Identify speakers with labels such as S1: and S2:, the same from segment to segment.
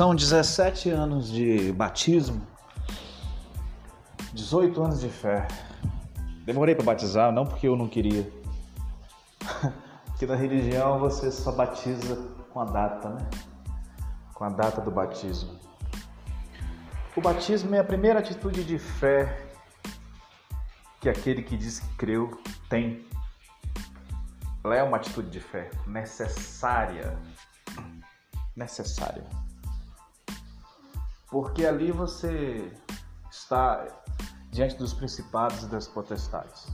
S1: São 17 anos de batismo, 18 anos de fé. Demorei para batizar, não porque eu não queria. Porque na religião você só batiza com a data, né? Com a data do batismo. O batismo é a primeira atitude de fé que aquele que diz que creu tem. Ela é uma atitude de fé necessária. Necessária. Porque ali você está diante dos principados e das potestades.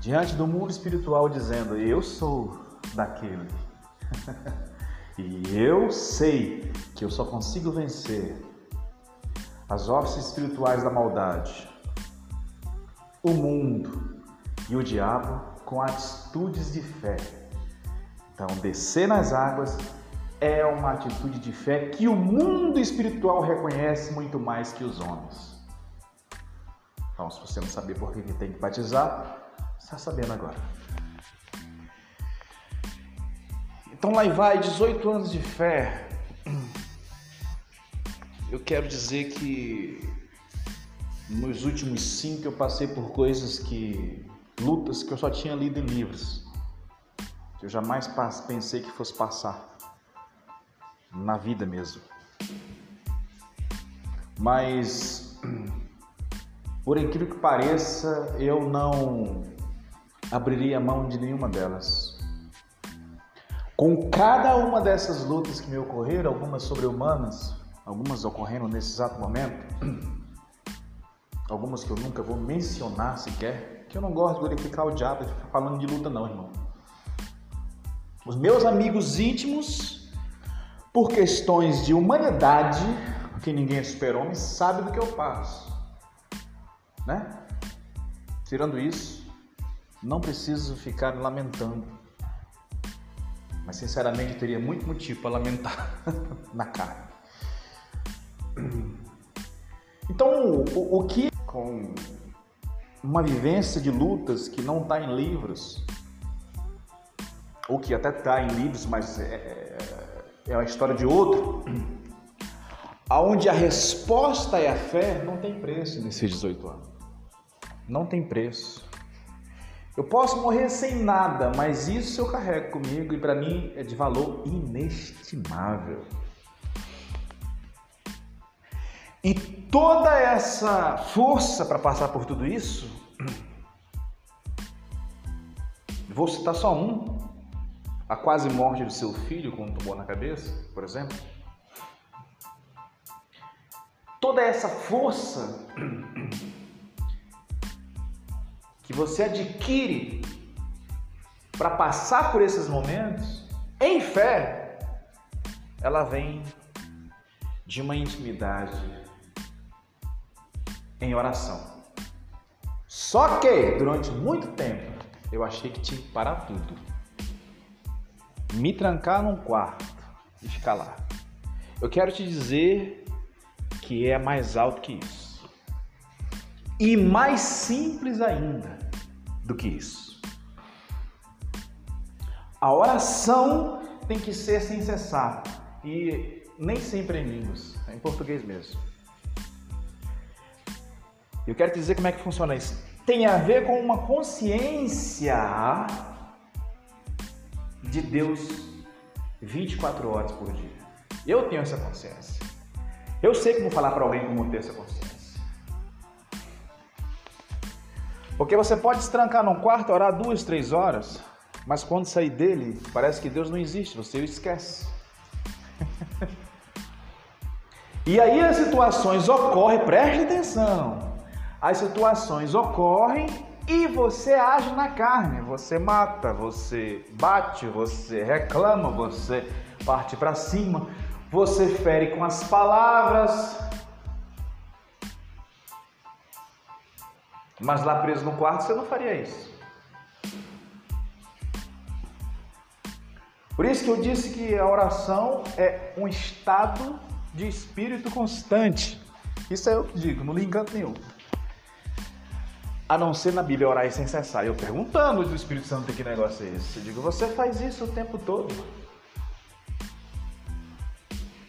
S1: Diante do mundo espiritual dizendo: "Eu sou daquele". e eu sei que eu só consigo vencer as hostes espirituais da maldade, o mundo e o diabo com atitudes de fé. Então, descer nas águas é uma atitude de fé que o mundo espiritual reconhece muito mais que os homens. Então, se você não saber por que tem que batizar, está sabendo agora. Então lá vai 18 anos de fé. Eu quero dizer que nos últimos cinco eu passei por coisas que lutas que eu só tinha lido em livros. Que eu jamais pensei que fosse passar na vida mesmo. Mas, por incrível que pareça, eu não abriria mão de nenhuma delas. Com cada uma dessas lutas que me ocorreram, algumas sobre-humanas, algumas ocorrendo nesse exato momento, algumas que eu nunca vou mencionar sequer, que eu não gosto de glorificar o diabo ficar falando de luta, não, irmão. Os meus amigos íntimos por questões de humanidade, que ninguém é super-homem, sabe do que eu passo. Né? Tirando isso, não preciso ficar lamentando. Mas sinceramente teria muito motivo para lamentar na carne. Então, o, o que com uma vivência de lutas que não está em livros, ou que até está em livros, mas é, é é uma história de outro, aonde a resposta é a fé, não tem preço nesses 18 anos. Não tem preço. Eu posso morrer sem nada, mas isso eu carrego comigo e para mim é de valor inestimável. E toda essa força para passar por tudo isso, vou citar só um, a quase morte do seu filho com um tumor na cabeça, por exemplo. Toda essa força que você adquire para passar por esses momentos em fé, ela vem de uma intimidade em oração. Só que durante muito tempo eu achei que tinha que parar tudo me trancar num quarto e ficar lá. Eu quero te dizer que é mais alto que isso. E mais simples ainda do que isso. A oração tem que ser sem cessar. E nem sempre em línguas, é em português mesmo. Eu quero te dizer como é que funciona isso. Tem a ver com uma consciência de Deus 24 horas por dia. Eu tenho essa consciência. Eu sei como falar para alguém como ter essa consciência. Porque você pode se trancar num quarto, orar duas, três horas, mas quando sair dele, parece que Deus não existe, você o esquece. e aí as situações ocorrem, preste atenção. As situações ocorrem e você age na carne, você mata, você bate, você reclama, você parte para cima, você fere com as palavras. Mas lá preso no quarto você não faria isso. Por isso que eu disse que a oração é um estado de espírito constante. Isso é eu que digo, não lhe engano nenhum a não ser na Bíblia orar sem cessar. Eu perguntando do Espírito Santo que negócio é esse. Eu digo, você faz isso o tempo todo.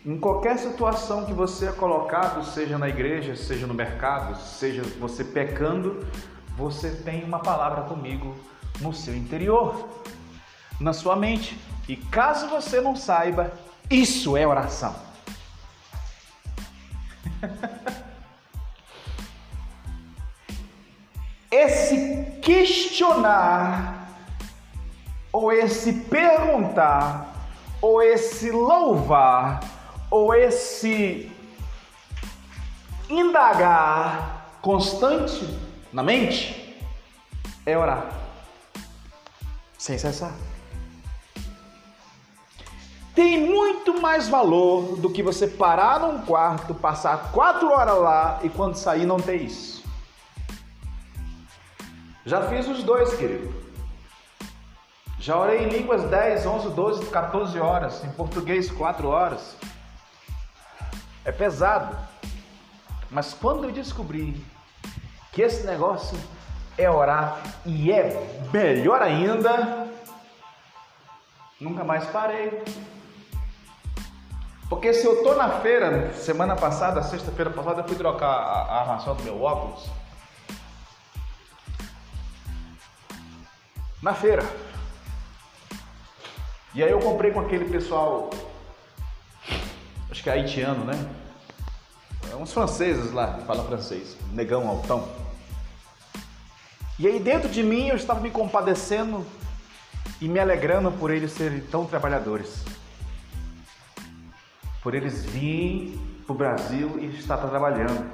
S1: Em qualquer situação que você é colocado, seja na igreja, seja no mercado, seja você pecando, você tem uma palavra comigo no seu interior, na sua mente. E caso você não saiba, isso é oração. esse questionar, ou esse perguntar, ou esse louvar, ou esse indagar constante na mente, é orar, sem cessar. Tem muito mais valor do que você parar num quarto, passar quatro horas lá e quando sair não ter isso. Já fiz os dois, querido. Já orei em línguas 10, 11, 12, 14 horas, em português 4 horas. É pesado. Mas quando eu descobri que esse negócio é orar e é melhor ainda, nunca mais parei. Porque se eu tô na feira, semana passada, sexta-feira passada, eu fui trocar a, a armação do meu óculos. Na feira. E aí eu comprei com aquele pessoal, acho que é haitiano, né? É uns franceses lá, que francês, negão altão. E aí dentro de mim eu estava me compadecendo e me alegrando por eles serem tão trabalhadores. Por eles virem para o Brasil e estar trabalhando.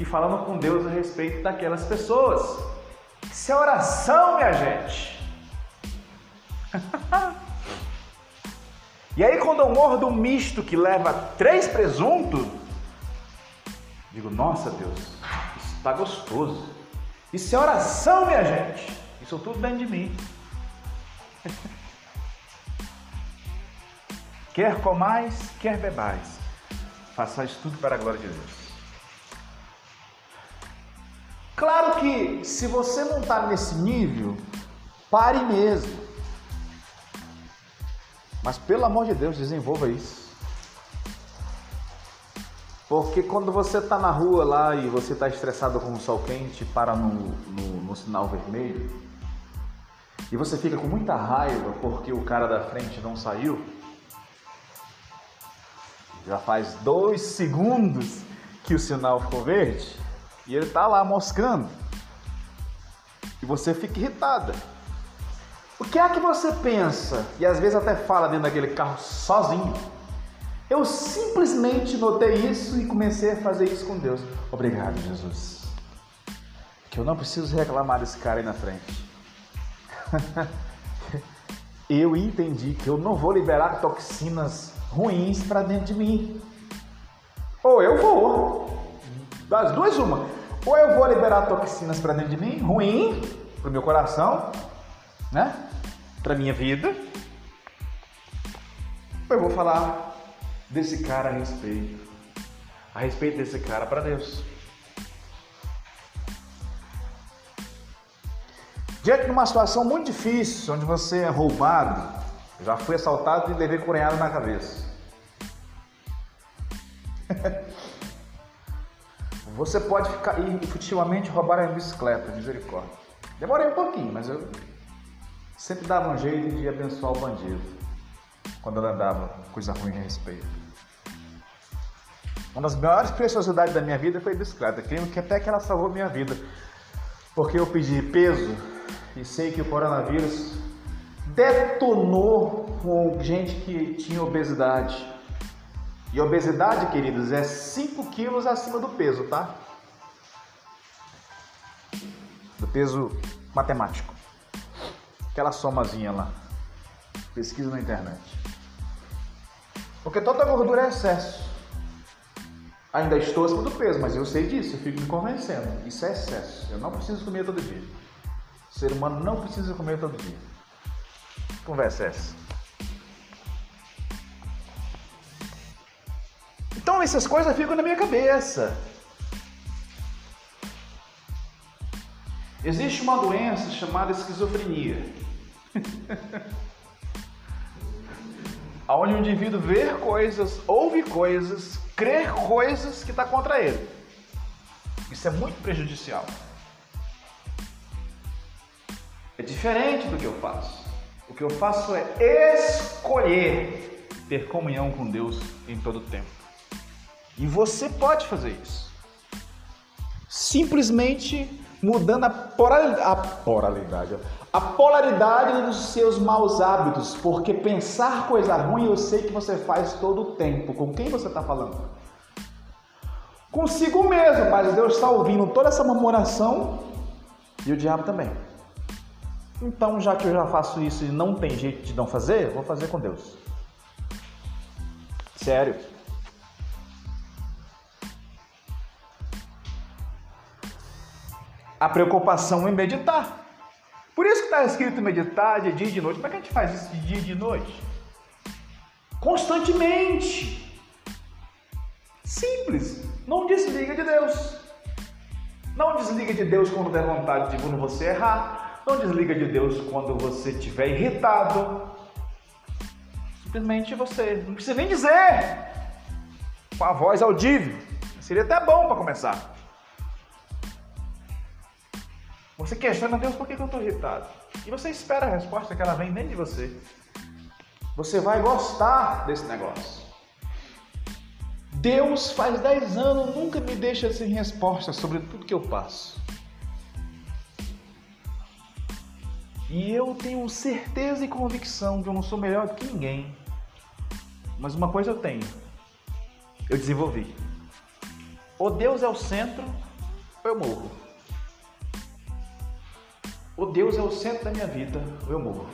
S1: E falando com Deus a respeito daquelas pessoas. Isso é oração, minha gente. E aí quando eu mordo um misto que leva três presuntos, digo, nossa Deus, isso está gostoso. Isso é oração, minha gente. Isso tudo dentro de mim. quer comais, quer bebais. Façais tudo para a glória de Deus. Claro que se você não está nesse nível, pare mesmo. Mas pelo amor de Deus, desenvolva isso. Porque quando você está na rua lá e você está estressado com o sol quente, para no, no, no, sinal vermelho, e você fica com muita raiva porque o cara da frente não saiu, já faz dois segundos que o sinal ficou verde, e ele está lá moscando, e você fica irritada. O que é que você pensa e às vezes até fala dentro daquele carro sozinho? Eu simplesmente notei isso e comecei a fazer isso com Deus. Obrigado, Jesus. Que eu não preciso reclamar desse cara aí na frente. eu entendi que eu não vou liberar toxinas ruins para dentro de mim. Ou eu vou. Das duas, uma. Ou eu vou liberar toxinas para dentro de mim, ruim, para o meu coração, né? para minha vida, eu vou falar desse cara a respeito, a respeito desse cara para Deus. Diante de uma situação muito difícil, onde você é roubado, já fui assaltado e levei cunhado na cabeça. Você pode ficar e efetivamente roubar a bicicleta, misericórdia. Demorei um pouquinho, mas eu sempre dava um jeito de abençoar o bandido quando ela andava coisa ruim a respeito. Uma das maiores preciosidades da minha vida foi a bicicleta, creio que até que ela salvou minha vida, porque eu pedi peso e sei que o coronavírus detonou com gente que tinha obesidade. E obesidade, queridos, é 5 quilos acima do peso, tá? Do peso matemático. Aquela somazinha lá. Pesquisa na internet. Porque toda gordura é excesso. Ainda estou acima do peso, mas eu sei disso, eu fico me convencendo. Isso é excesso. Eu não preciso comer todo dia. O ser humano não precisa comer todo dia. Conversa é essa. Então essas coisas ficam na minha cabeça. Existe uma doença chamada esquizofrenia. onde o indivíduo vê coisas, ouve coisas, crê coisas que está contra ele. Isso é muito prejudicial. É diferente do que eu faço. O que eu faço é escolher ter comunhão com Deus em todo o tempo. E você pode fazer isso. Simplesmente mudando a, a polaridade, a polaridade dos seus maus hábitos, porque pensar coisa ruim eu sei que você faz todo o tempo. Com quem você está falando? Consigo mesmo, mas Deus está ouvindo toda essa murmuração e o diabo também. Então, já que eu já faço isso e não tem jeito de não fazer, vou fazer com Deus. Sério. A preocupação em meditar. Por isso que está escrito meditar de dia e de noite. Como é que a gente faz isso de dia e de noite? Constantemente. Simples. Não desliga de Deus. Não desliga de Deus quando der vontade de quando você errar. Não desliga de Deus quando você estiver irritado. Simplesmente você não precisa nem dizer com a voz audível. Seria até bom para começar. Você questiona Deus por que eu estou irritado. E você espera a resposta que ela vem dentro de você. Você vai gostar desse negócio. Deus faz 10 anos nunca me deixa sem resposta sobre tudo que eu passo. E eu tenho certeza e convicção que eu não sou melhor do que ninguém. Mas uma coisa eu tenho. Eu desenvolvi. Ou Deus é o centro, ou eu morro. Ou Deus é o centro da minha vida, eu morro.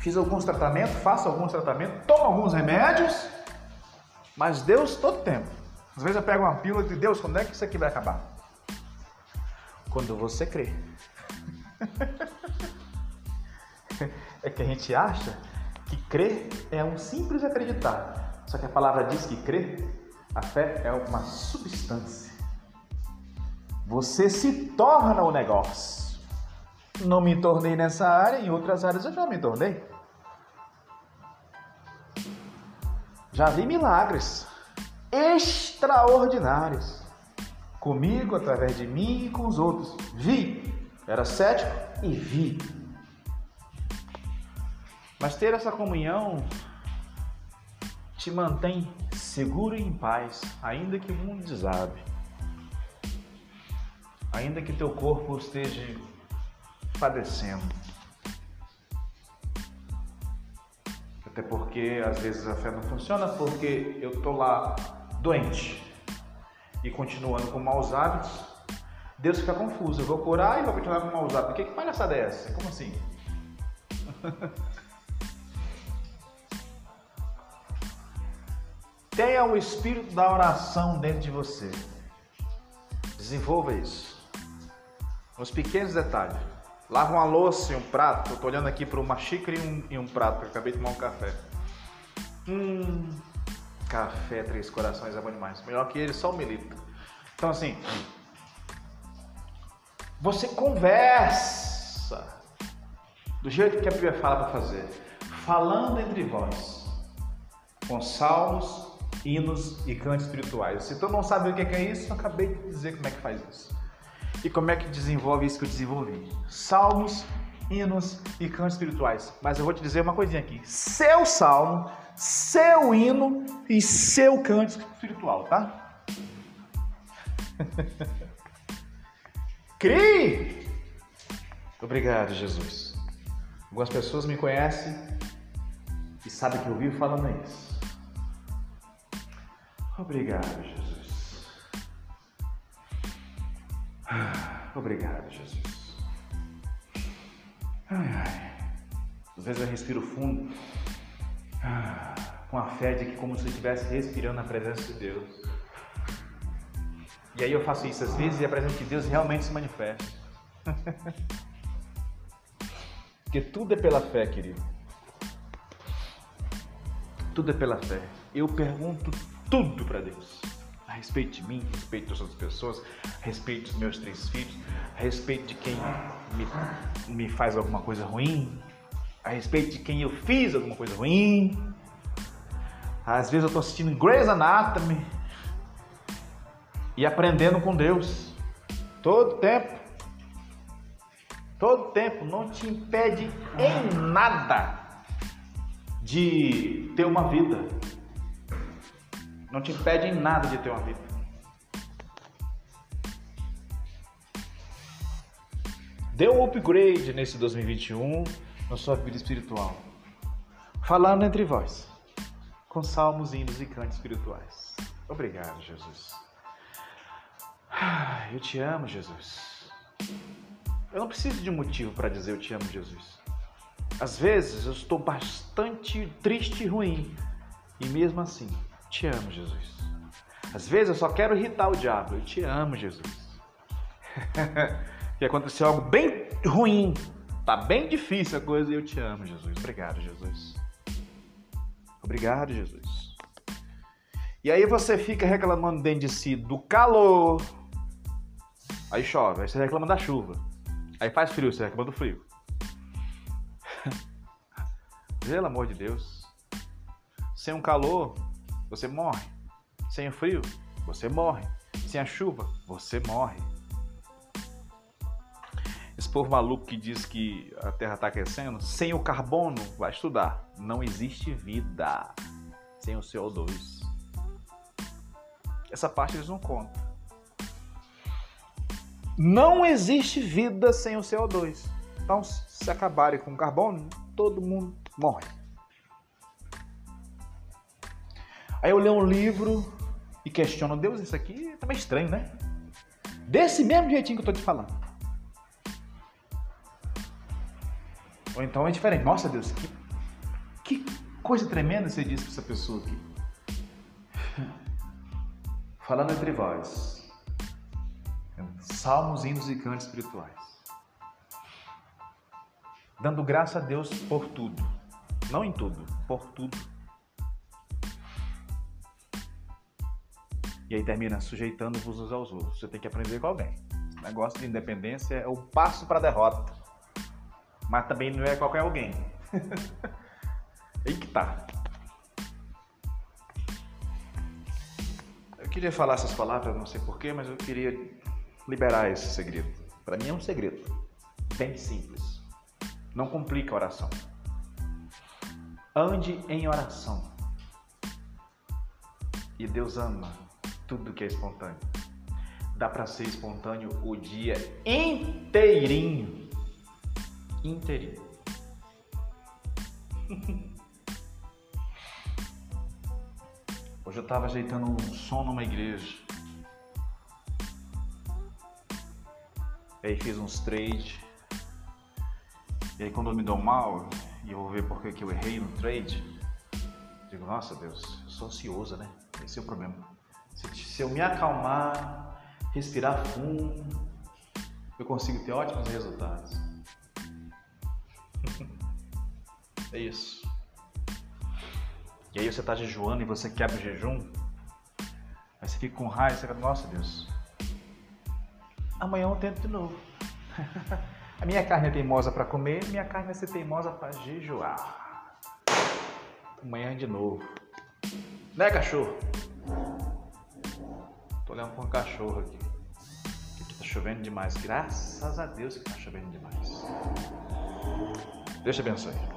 S1: Fiz alguns tratamentos, faço alguns tratamentos, tomo alguns remédios, mas Deus todo tempo. Às vezes eu pego uma pílula de Deus, quando é que isso aqui vai acabar? Quando você crê. é que a gente acha que crer é um simples acreditar. Só que a palavra diz que crer, a fé é uma substância. Você se torna o negócio. Não me tornei nessa área, em outras áreas eu já me tornei. Já vi milagres extraordinários comigo, através de mim e com os outros. Vi era cético e vi. Mas ter essa comunhão te mantém seguro e em paz, ainda que o mundo desabe. Ainda que teu corpo esteja padecendo. Até porque às vezes a fé não funciona porque eu tô lá doente e continuando com maus hábitos Deus fica confuso. Eu vou curar e vou continuar com maus hábitos. Que, que palhaçada é essa? Como assim? Tenha o espírito da oração dentro de você. Desenvolva isso. Nos pequenos detalhes. Lava uma louça e um prato. Eu tô olhando aqui para uma xícara e um, e um prato, eu acabei de tomar um café. Hum, café Três Corações é bom demais. Melhor que ele, só um milito. Então, assim, você conversa do jeito que a Bíblia fala para fazer, falando entre vós, com salmos, hinos e cantos espirituais. Se tu não sabe o que é isso, eu acabei de dizer como é que faz isso. E como é que desenvolve isso que eu desenvolvi? Salmos, hinos e cantos espirituais. Mas eu vou te dizer uma coisinha aqui: seu salmo, seu hino e seu canto espiritual, tá? Crie! Obrigado, Jesus. Algumas pessoas me conhecem e sabem que eu vivo falando isso. Obrigado, Jesus. Obrigado, Jesus. Ai, ai. Às vezes eu respiro fundo, com a fé de que como se eu estivesse respirando na presença de Deus. E aí eu faço isso às vezes e a presença de Deus realmente se manifesta. Porque tudo é pela fé, querido. Tudo é pela fé. Eu pergunto tudo para Deus. Respeito de mim, respeito das outras pessoas, respeito dos meus três filhos, respeito de quem me, me faz alguma coisa ruim, a respeito de quem eu fiz alguma coisa ruim. Às vezes eu estou assistindo Grey's Anatomy e aprendendo com Deus. Todo tempo. Todo tempo não te impede em nada de ter uma vida. Não te impede em nada de ter uma vida. Dê um upgrade nesse 2021 na sua vida espiritual. Falando entre vós, com salmos, hinos e cantos espirituais. Obrigado, Jesus. Eu te amo, Jesus. Eu não preciso de motivo para dizer eu te amo, Jesus. Às vezes eu estou bastante triste e ruim, e mesmo assim, te amo, Jesus. Às vezes eu só quero irritar o diabo. Eu te amo, Jesus. que aconteceu algo bem ruim, tá bem difícil a coisa e eu te amo, Jesus. Obrigado, Jesus. Obrigado, Jesus. E aí você fica reclamando dentro de si do calor. Aí chove, aí você reclama da chuva. Aí faz frio, você reclama do frio. Pelo amor de Deus. Sem um calor, você morre. Sem o frio, você morre. Sem a chuva, você morre. Esse povo maluco que diz que a Terra está aquecendo, sem o carbono, vai estudar. Não existe vida sem o CO2. Essa parte eles não contam. Não existe vida sem o CO2. Então, se acabarem com o carbono, todo mundo morre. Aí eu leio um livro e questiono, Deus, isso aqui tá meio estranho, né? Desse mesmo jeitinho que eu tô te falando. Ou então é diferente. Nossa Deus, que, que coisa tremenda você disse para essa pessoa aqui. Falando entre vós. Salmos, hinos e cantos espirituais. Dando graça a Deus por tudo. Não em tudo, por tudo. E aí termina sujeitando-vos uns aos outros. Você tem que aprender com alguém. Esse negócio de independência é o passo para a derrota. Mas também não é qualquer alguém. Aí que tá. Eu queria falar essas palavras, não sei porquê, mas eu queria liberar esse segredo. Para mim é um segredo. Bem simples. Não complica a oração. Ande em oração. E Deus ama tudo que é espontâneo. Dá para ser espontâneo o dia inteirinho inteirinho. Hoje eu estava ajeitando um som numa igreja. E aí fiz uns trade. E aí quando eu me dou mal, e eu vou ver por que eu errei no trade, digo, nossa Deus, eu sou ansioso, né? Esse é o problema. Se, eu me acalmar, respirar fundo, eu consigo ter ótimos resultados. É isso. E aí você está jejuando e você quebra o jejum. Aí você fica com raiva, você fica, nossa Deus. Amanhã eu tento de novo. A minha carne é teimosa para comer, minha carne vai ser teimosa para jejuar. Amanhã de novo. Né, cachorro? Olhando para um cachorro aqui. Que tá chovendo demais. Graças a Deus que tá chovendo demais. Deus te abençoe.